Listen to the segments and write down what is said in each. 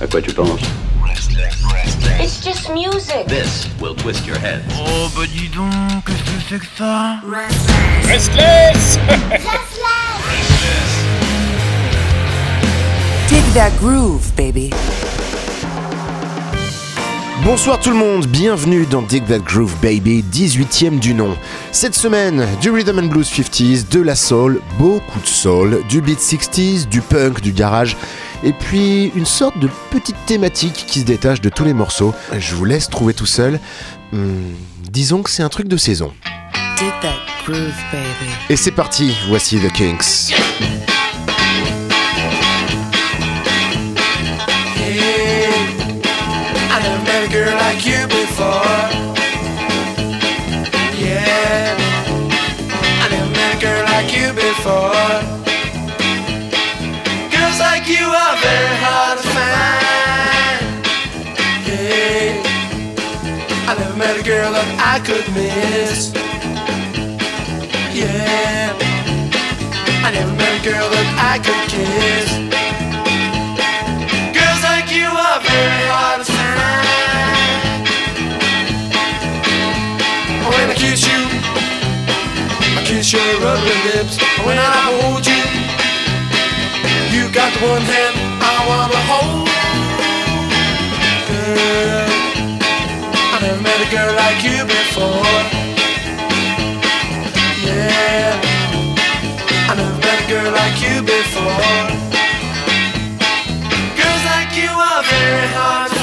À quoi tu penses It's just music. This will twist your head. Oh bah dis donc, qu'est-ce que c'est que ça Restless Dig that groove, baby. Bonsoir tout le monde, bienvenue dans Dig That Groove Baby, 18ème du nom. Cette semaine, du rhythm and blues 50s, de la soul, beaucoup de soul, du beat 60s, du punk, du garage, et puis une sorte de petite thématique qui se détache de tous les morceaux. Je vous laisse trouver tout seul. Hmm, disons que c'est un truc de saison. Dig that groove, baby. Et c'est parti, voici The Kinks. I girl that I could miss. Yeah, I never met a girl that I could kiss. Girls like you are very hard to find. When I kiss you, I kiss your rubber lips. When I hold you, you got the one hand I wanna hold. A girl like you before. Yeah, I never met a girl like you before. Girls like you are very hard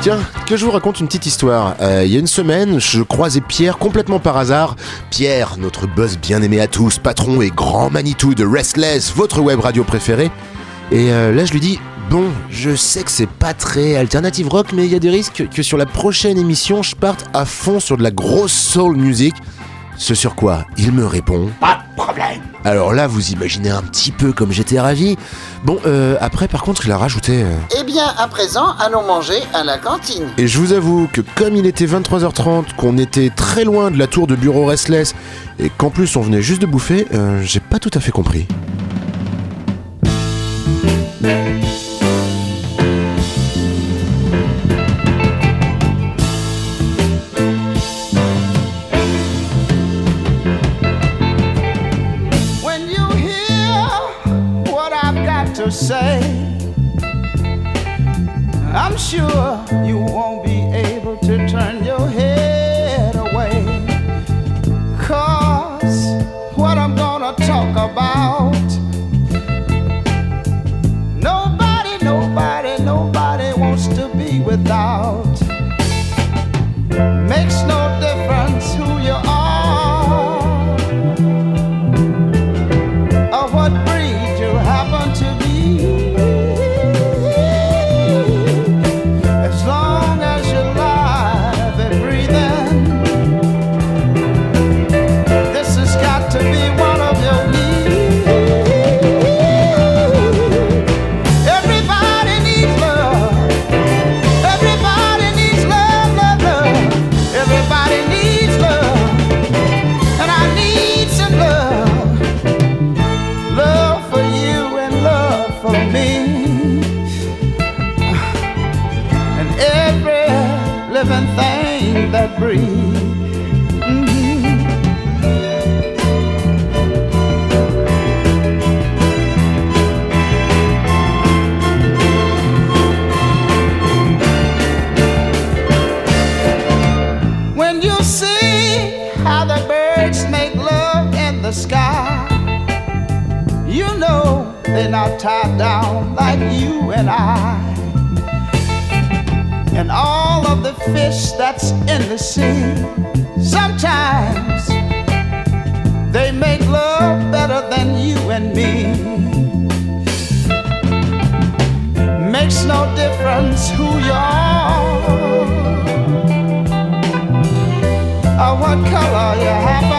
Tiens, que je vous raconte une petite histoire. Euh, il y a une semaine, je croisais Pierre complètement par hasard. Pierre, notre boss bien-aimé à tous, patron et grand Manitou de Restless, votre web radio préférée. Et euh, là, je lui dis Bon, je sais que c'est pas très alternative rock, mais il y a des risques que sur la prochaine émission, je parte à fond sur de la grosse soul music. Ce sur quoi il me répond. Ah alors là, vous imaginez un petit peu comme j'étais ravi. Bon, euh, après, par contre, il a rajouté. Euh, eh bien, à présent, allons manger à la cantine. Et je vous avoue que comme il était 23h30, qu'on était très loin de la tour de bureau Restless, et qu'en plus on venait juste de bouffer, euh, j'ai pas tout à fait compris. I'm sure you won't be able. and I and all of the fish that's in the sea. Sometimes they make love better than you and me. Makes no difference who you are or what color you happen.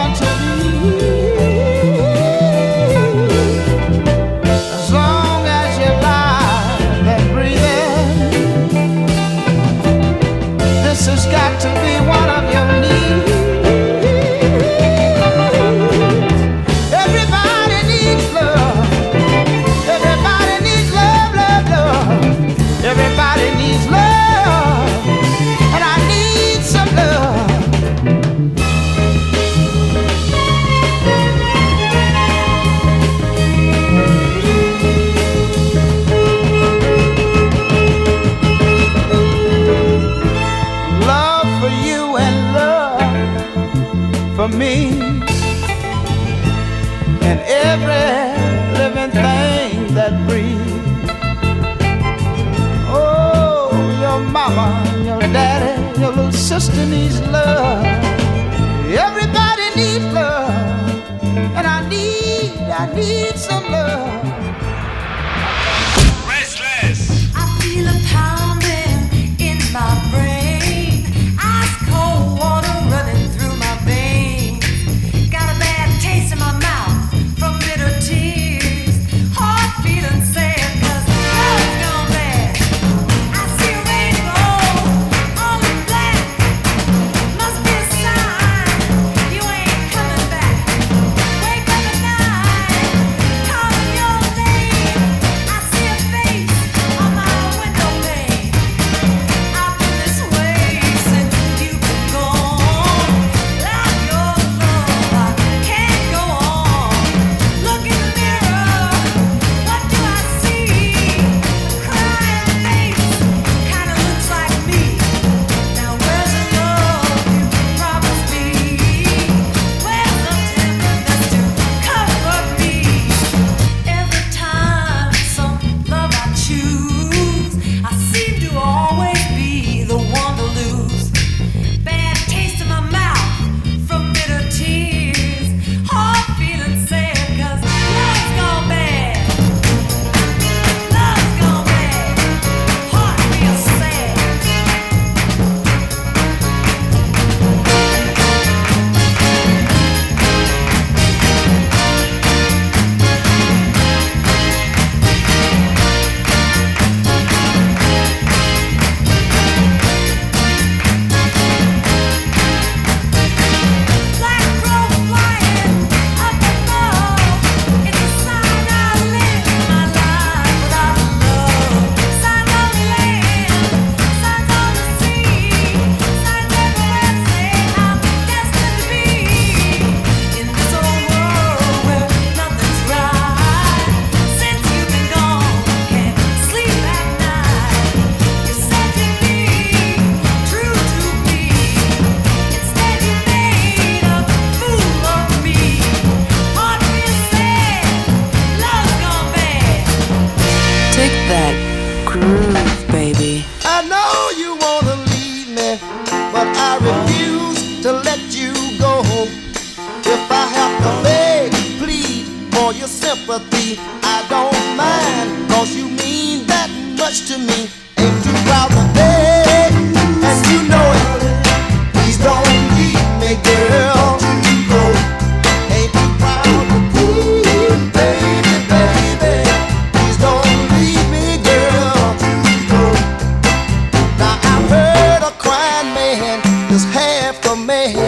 Man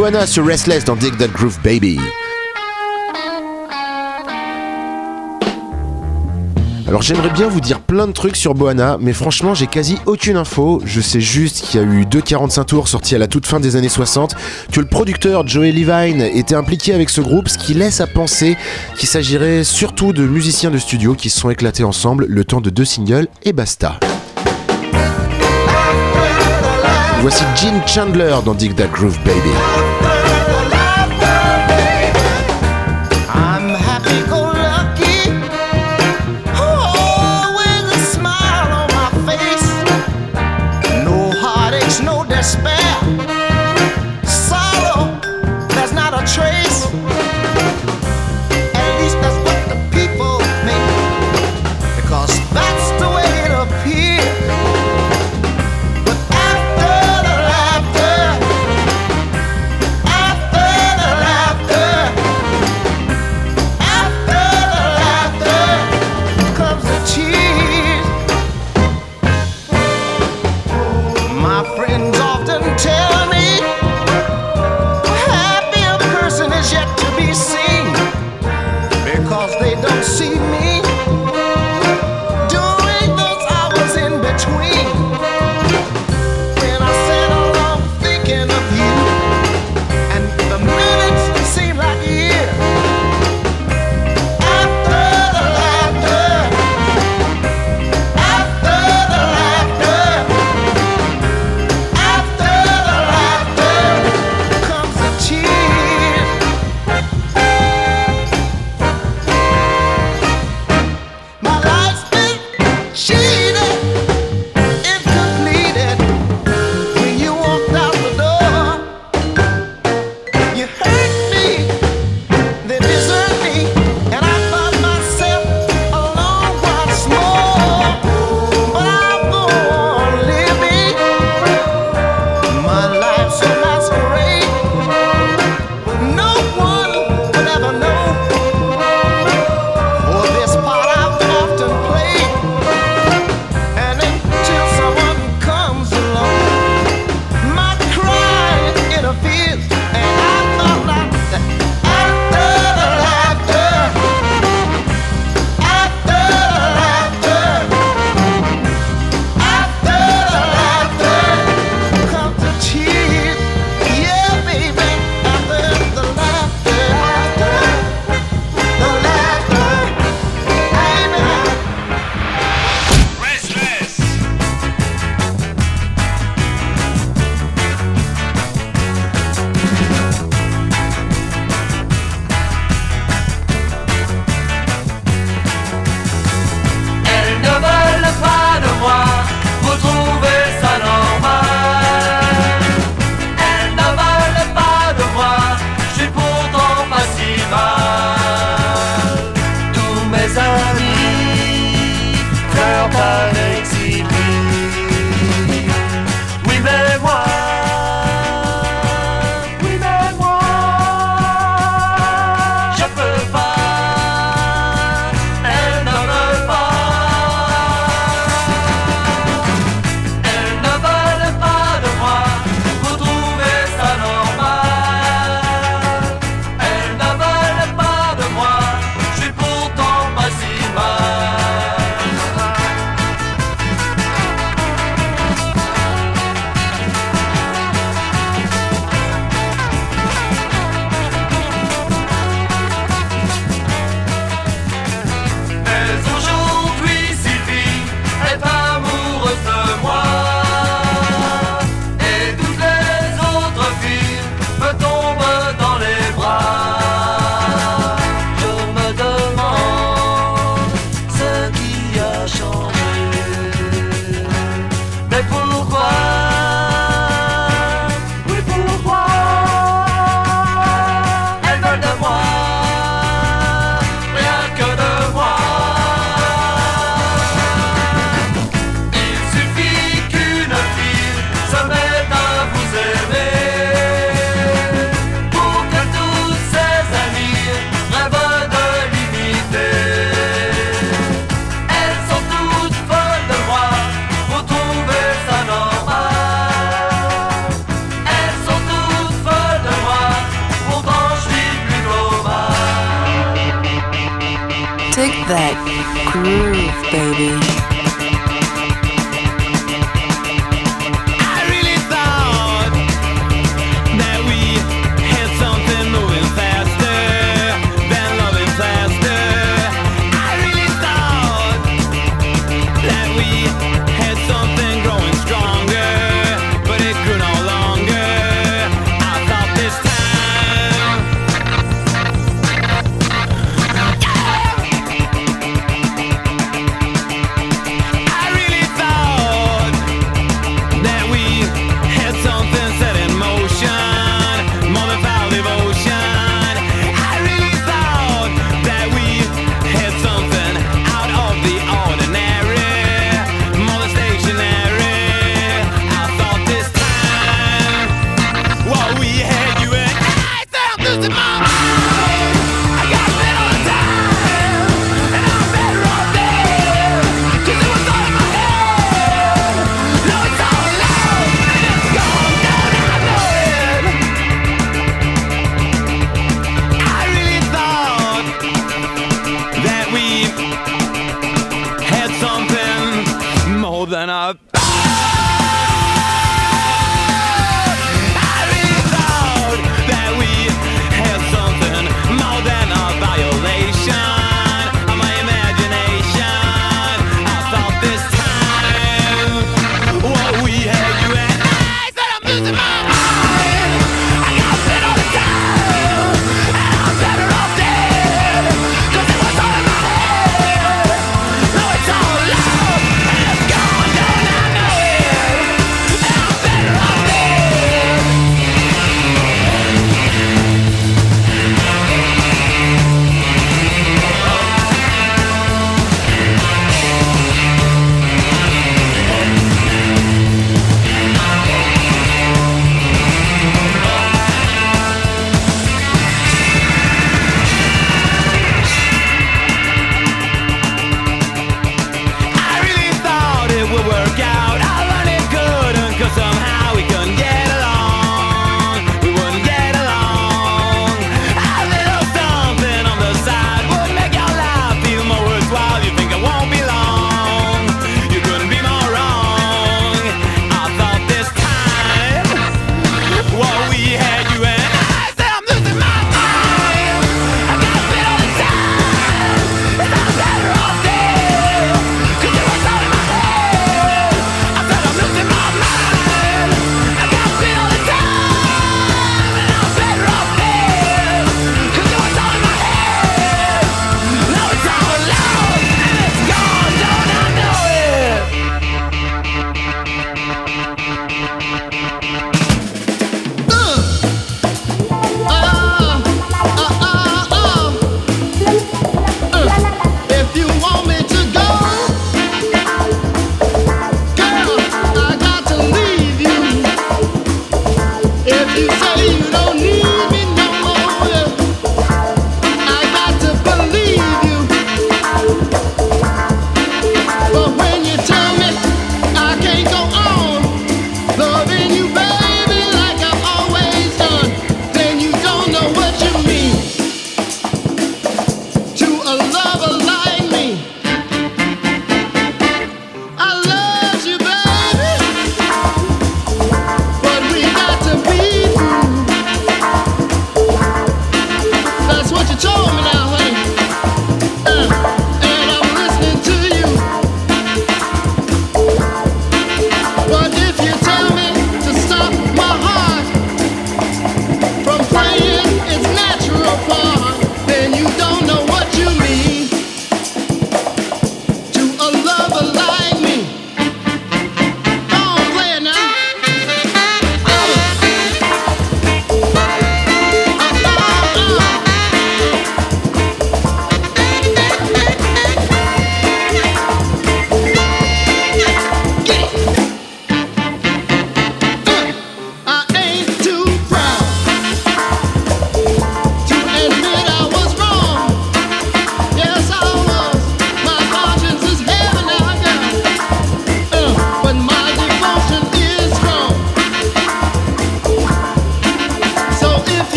Boana sur Restless dans Dig That Groove Baby. Alors j'aimerais bien vous dire plein de trucs sur Boana, mais franchement j'ai quasi aucune info. Je sais juste qu'il y a eu deux 45 tours sortis à la toute fin des années 60, que le producteur Joey Levine était impliqué avec ce groupe, ce qui laisse à penser qu'il s'agirait surtout de musiciens de studio qui se sont éclatés ensemble le temps de deux singles et basta. Voici Gene Chandler dans Dig That Groove Baby.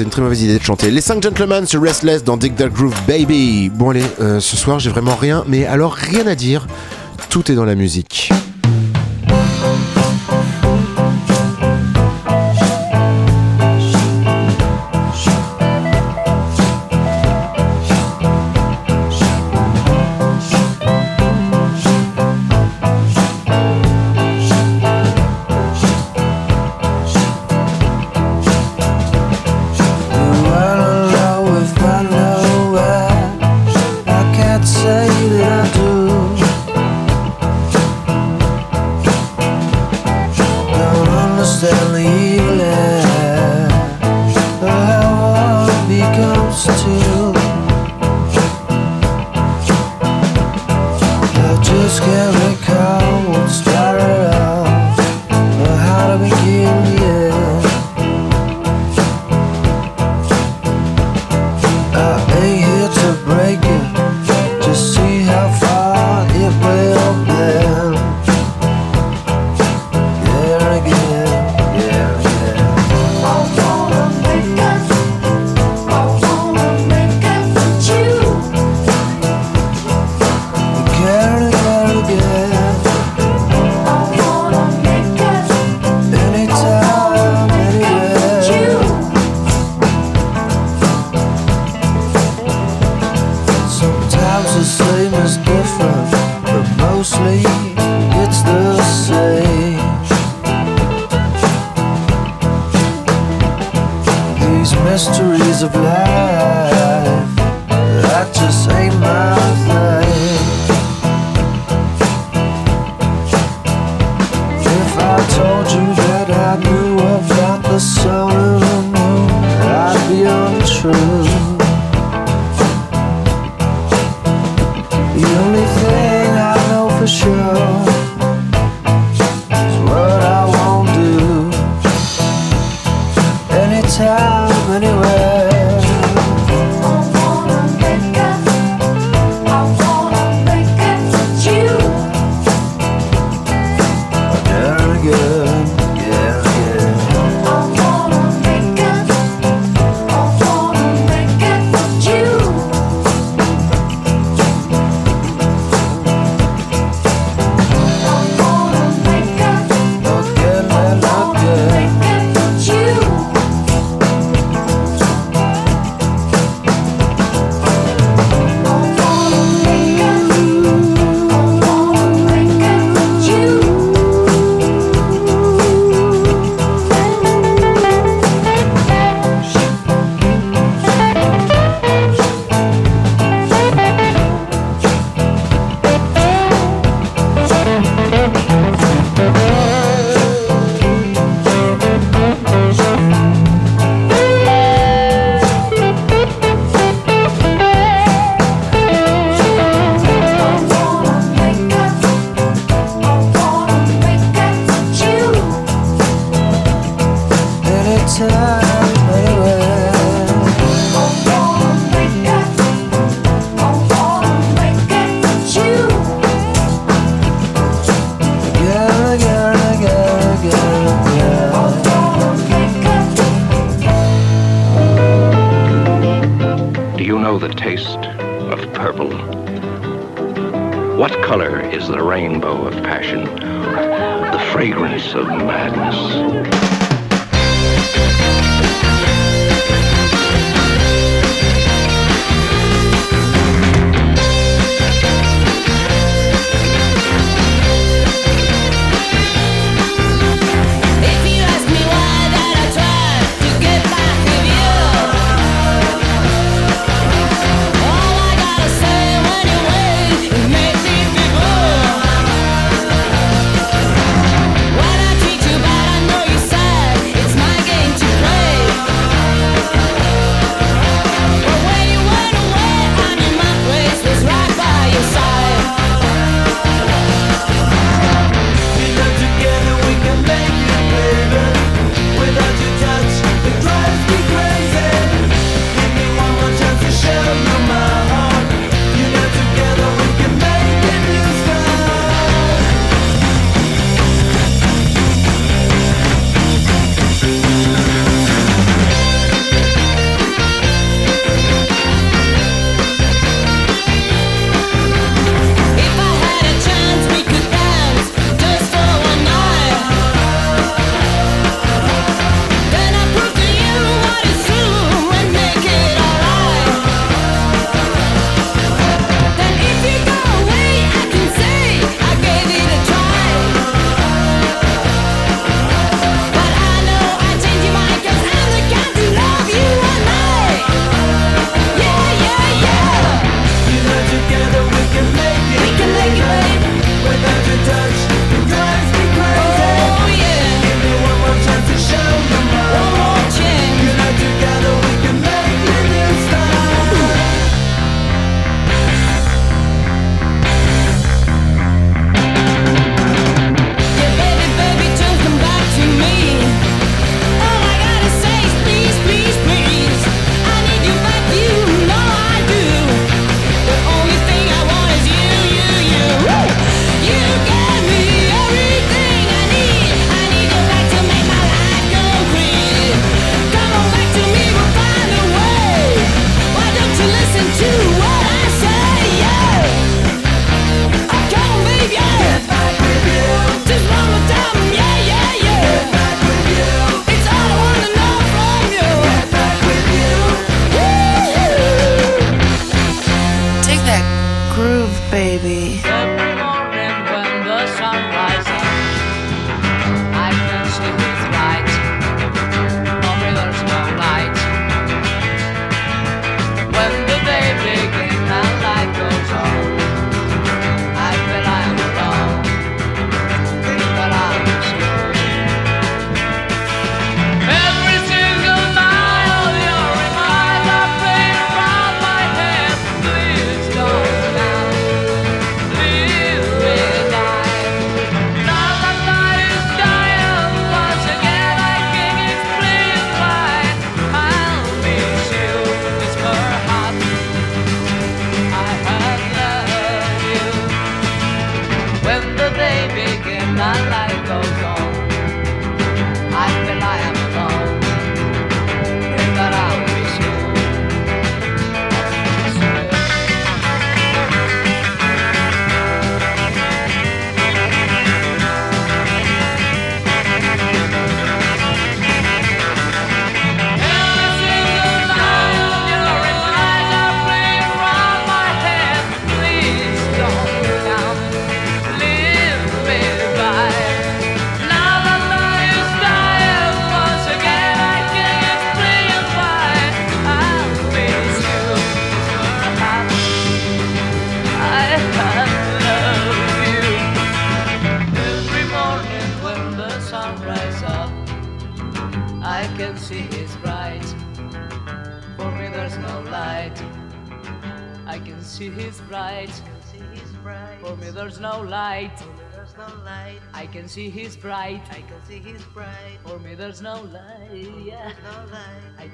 c'est une très mauvaise idée de chanter. Les 5 Gentlemen sur Restless dans Dig That Groove Baby. Bon allez, euh, ce soir j'ai vraiment rien, mais alors rien à dire. Tout est dans la musique. scary.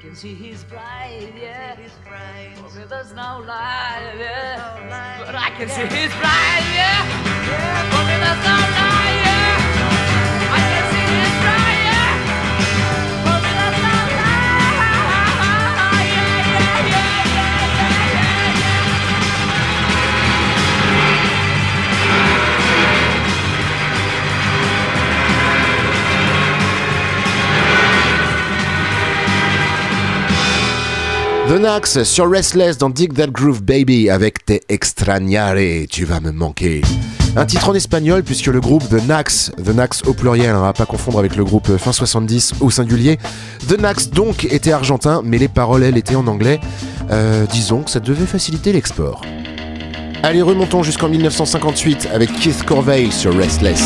can see his pride, yeah. His pride. Oh, rivers now live, yeah. But I can see his pride, yeah. yeah. For rivers now live. The Nax sur Restless dans Dig That Groove Baby avec Te Extrañare, tu vas me manquer. Un titre en espagnol puisque le groupe The Nax, The Nax au pluriel, hein, à pas confondre avec le groupe euh, fin 70 au singulier. The Nax donc était argentin, mais les paroles elles étaient en anglais. Euh, disons que ça devait faciliter l'export. Allez, remontons jusqu'en 1958 avec Keith Corvey sur Restless.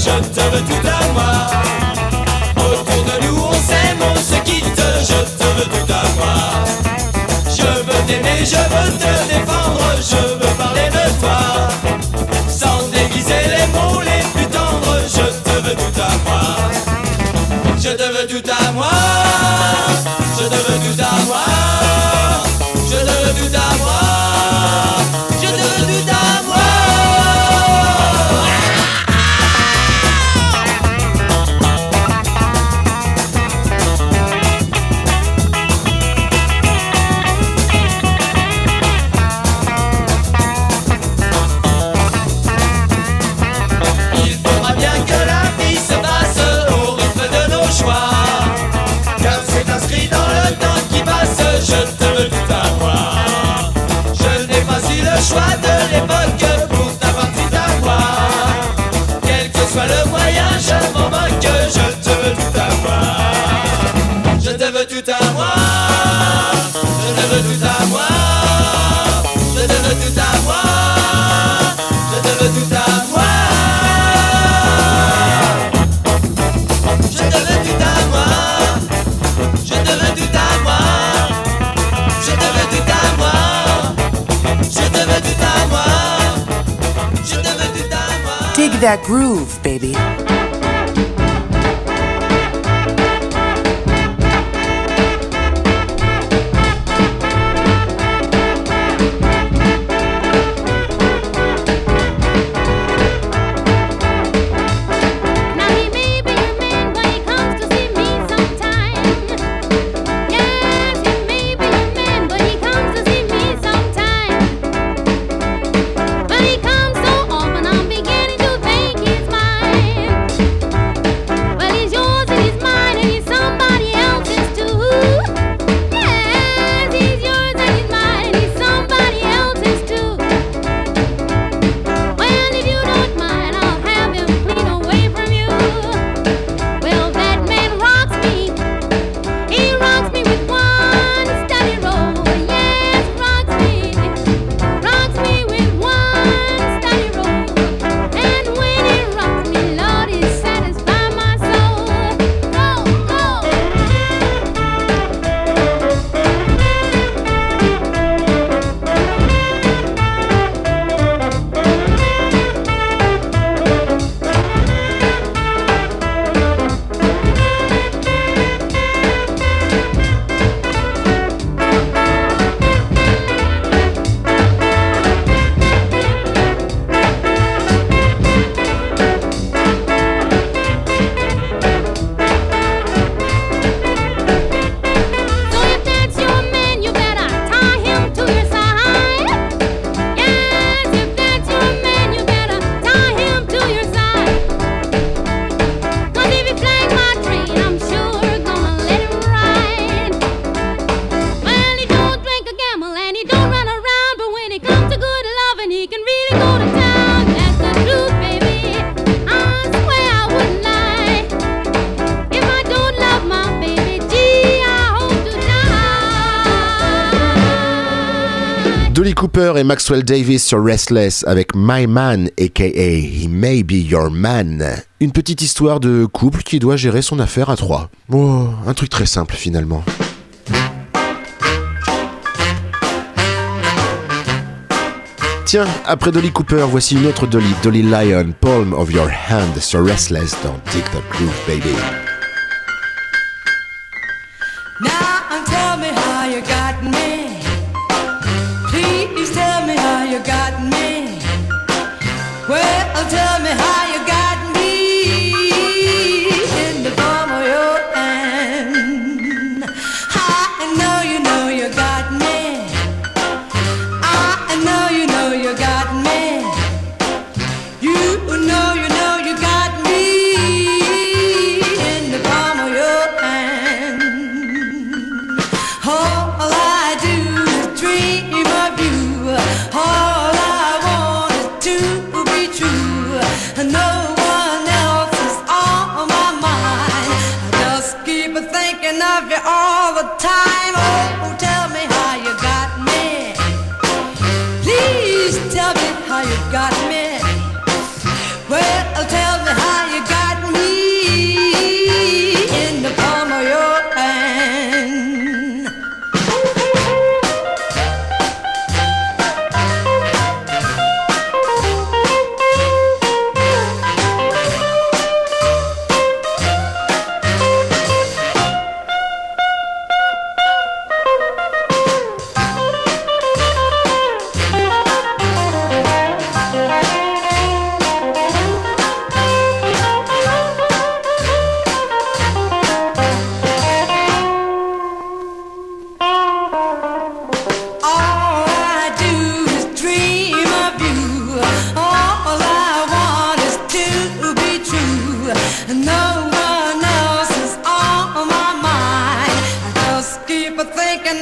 je te veux tout à moi. Autour de nous, on s'aime, on se quitte, je te veux tout à moi. Je veux t'aimer, je veux te défendre, je veux parler de toi. Sans déguiser les mots les plus tendres, je te veux tout à moi. Je te veux tout à moi, je te veux tout à moi. that groove, baby. Maxwell Davis sur Restless avec My Man, aka He May Be Your Man. Une petite histoire de couple qui doit gérer son affaire à trois. Oh, un truc très simple finalement. Tiens, après Dolly Cooper, voici une autre Dolly, Dolly Lion, Palm of Your Hand sur Restless dans Dig the Groove Baby.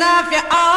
Of you all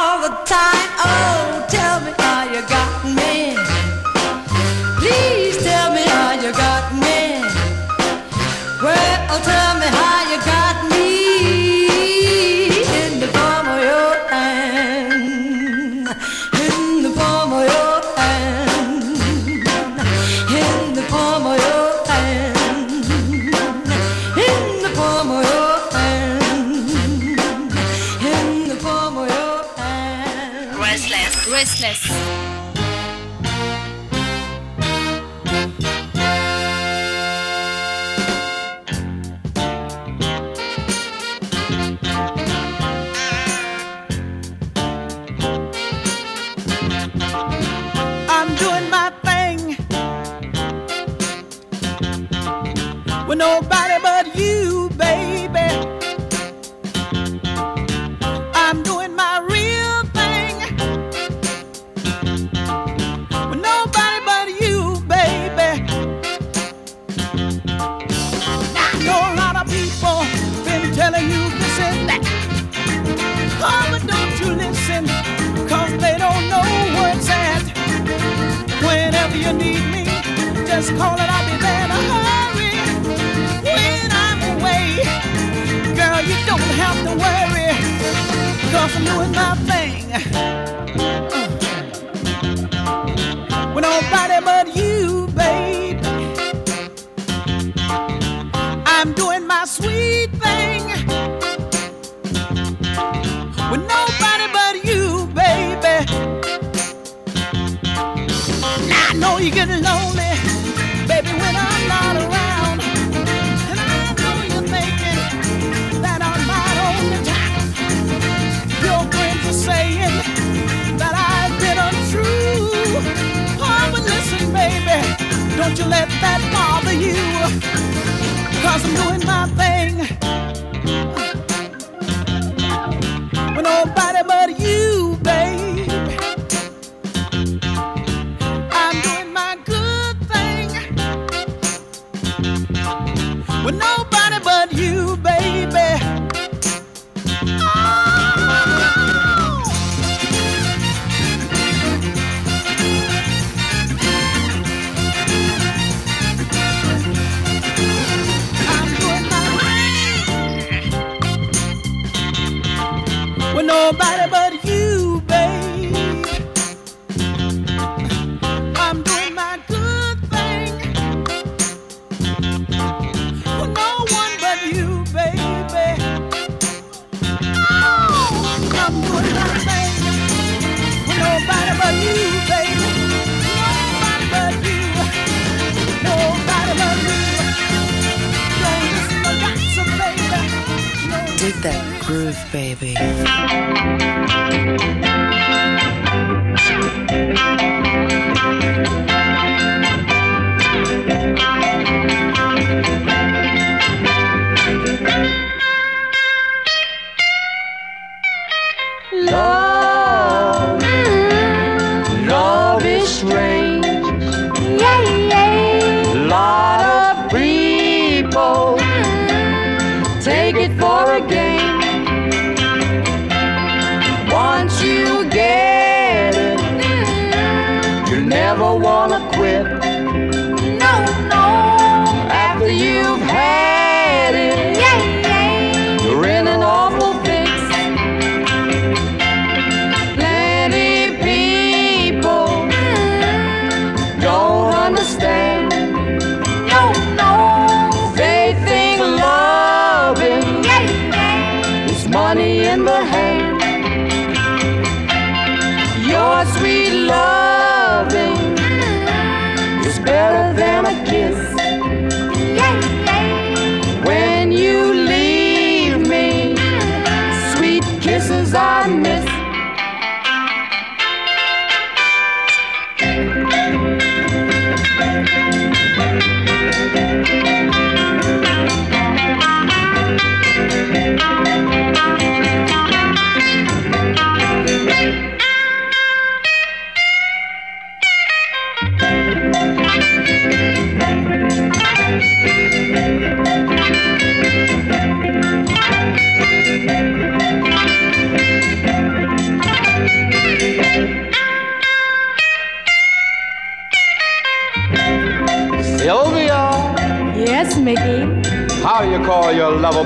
never wanna quit.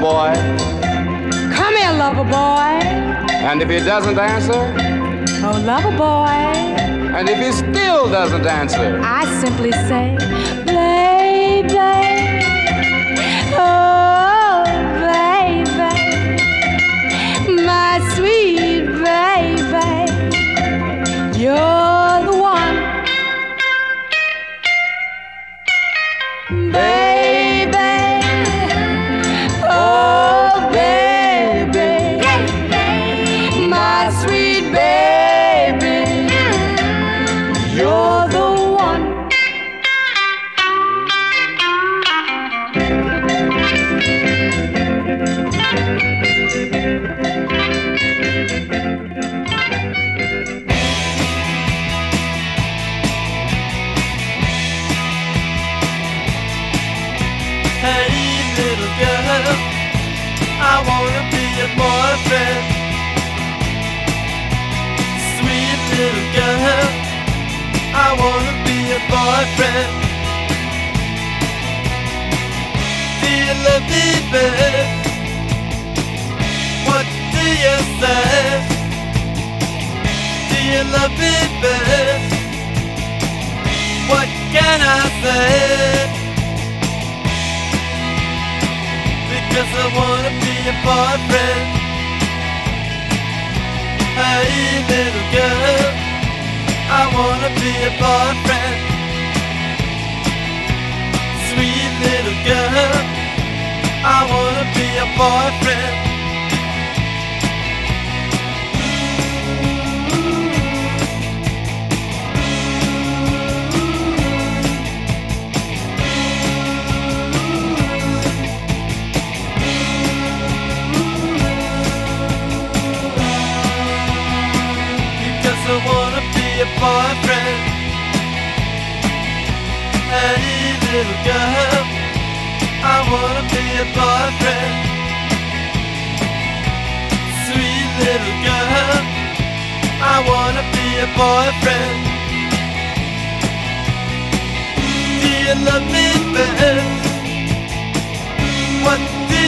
Boy? Come here, lover boy. And if he doesn't answer? Oh, lover boy. And if he still doesn't answer? I simply say, baby. Oh, baby. My sweet baby. You're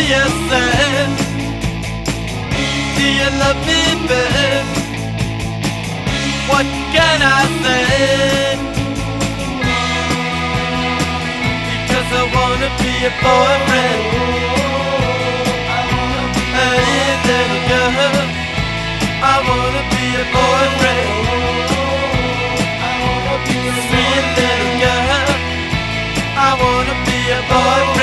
What do you? Do you love me, babe? What can I say? Because I wanna be your boyfriend. Hey, little girl, I wanna be your boyfriend. Sweet little girl, I wanna be your boyfriend.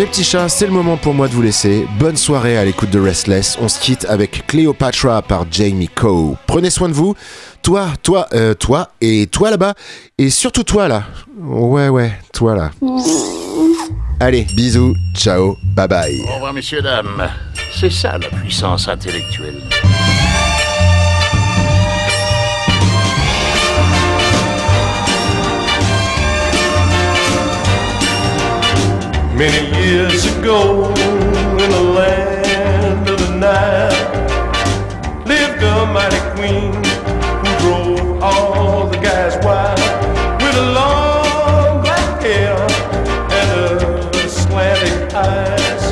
Mes petits chats, c'est le moment pour moi de vous laisser. Bonne soirée à l'écoute de Restless. On se quitte avec Cleopatra par Jamie Coe. Prenez soin de vous. Toi, toi, euh, toi et toi là-bas. Et surtout toi là. Ouais, ouais, toi là. Allez, bisous, ciao, bye bye. Au revoir, messieurs, dames. C'est ça la puissance intellectuelle. Many years ago, in the land of the night lived a mighty queen who drove all the guys wild with a long black hair and a slanting eyes.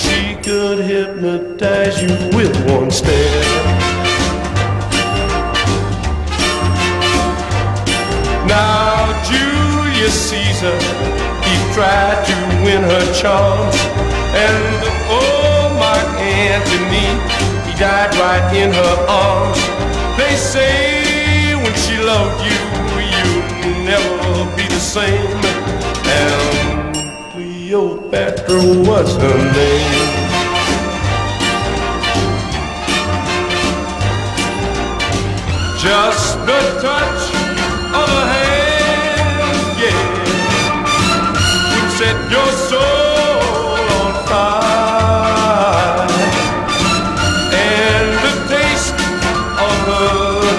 She could hypnotize you with one stare. Now Julius Caesar, he tried to win her charms, and oh, Mark Antony, he died right in her arms. They say when she loved you, you'll never be the same. And Cleopatra was her name. Just the touch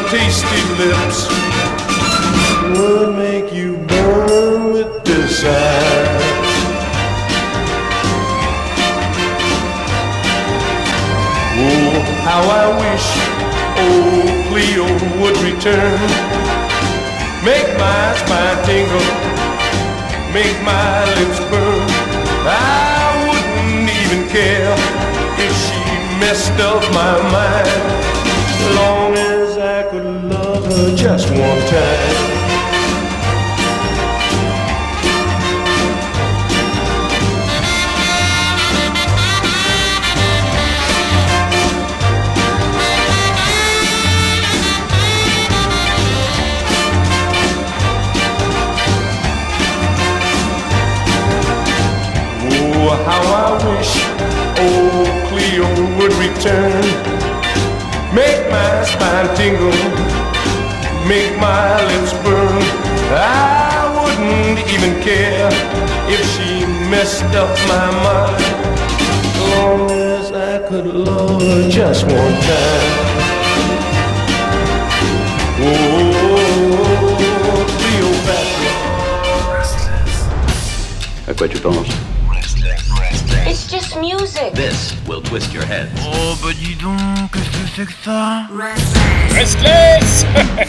tasty lips would make you burn with desire. Oh, how I wish old Cleo would return. Make my spine tingle, make my lips burn. I wouldn't even care if she messed up my mind, long just one time. Oh, how I wish old Cleo would return. Make my spine tingle, make my lips burn. I wouldn't even care if she messed up my mind. As long as I could love her just one time. Oh, Cleopatra. À quoi tu penses It's just music. This will twist your head. Oh bah dis donc, qu'est-ce que c'est que ça Restless Restless.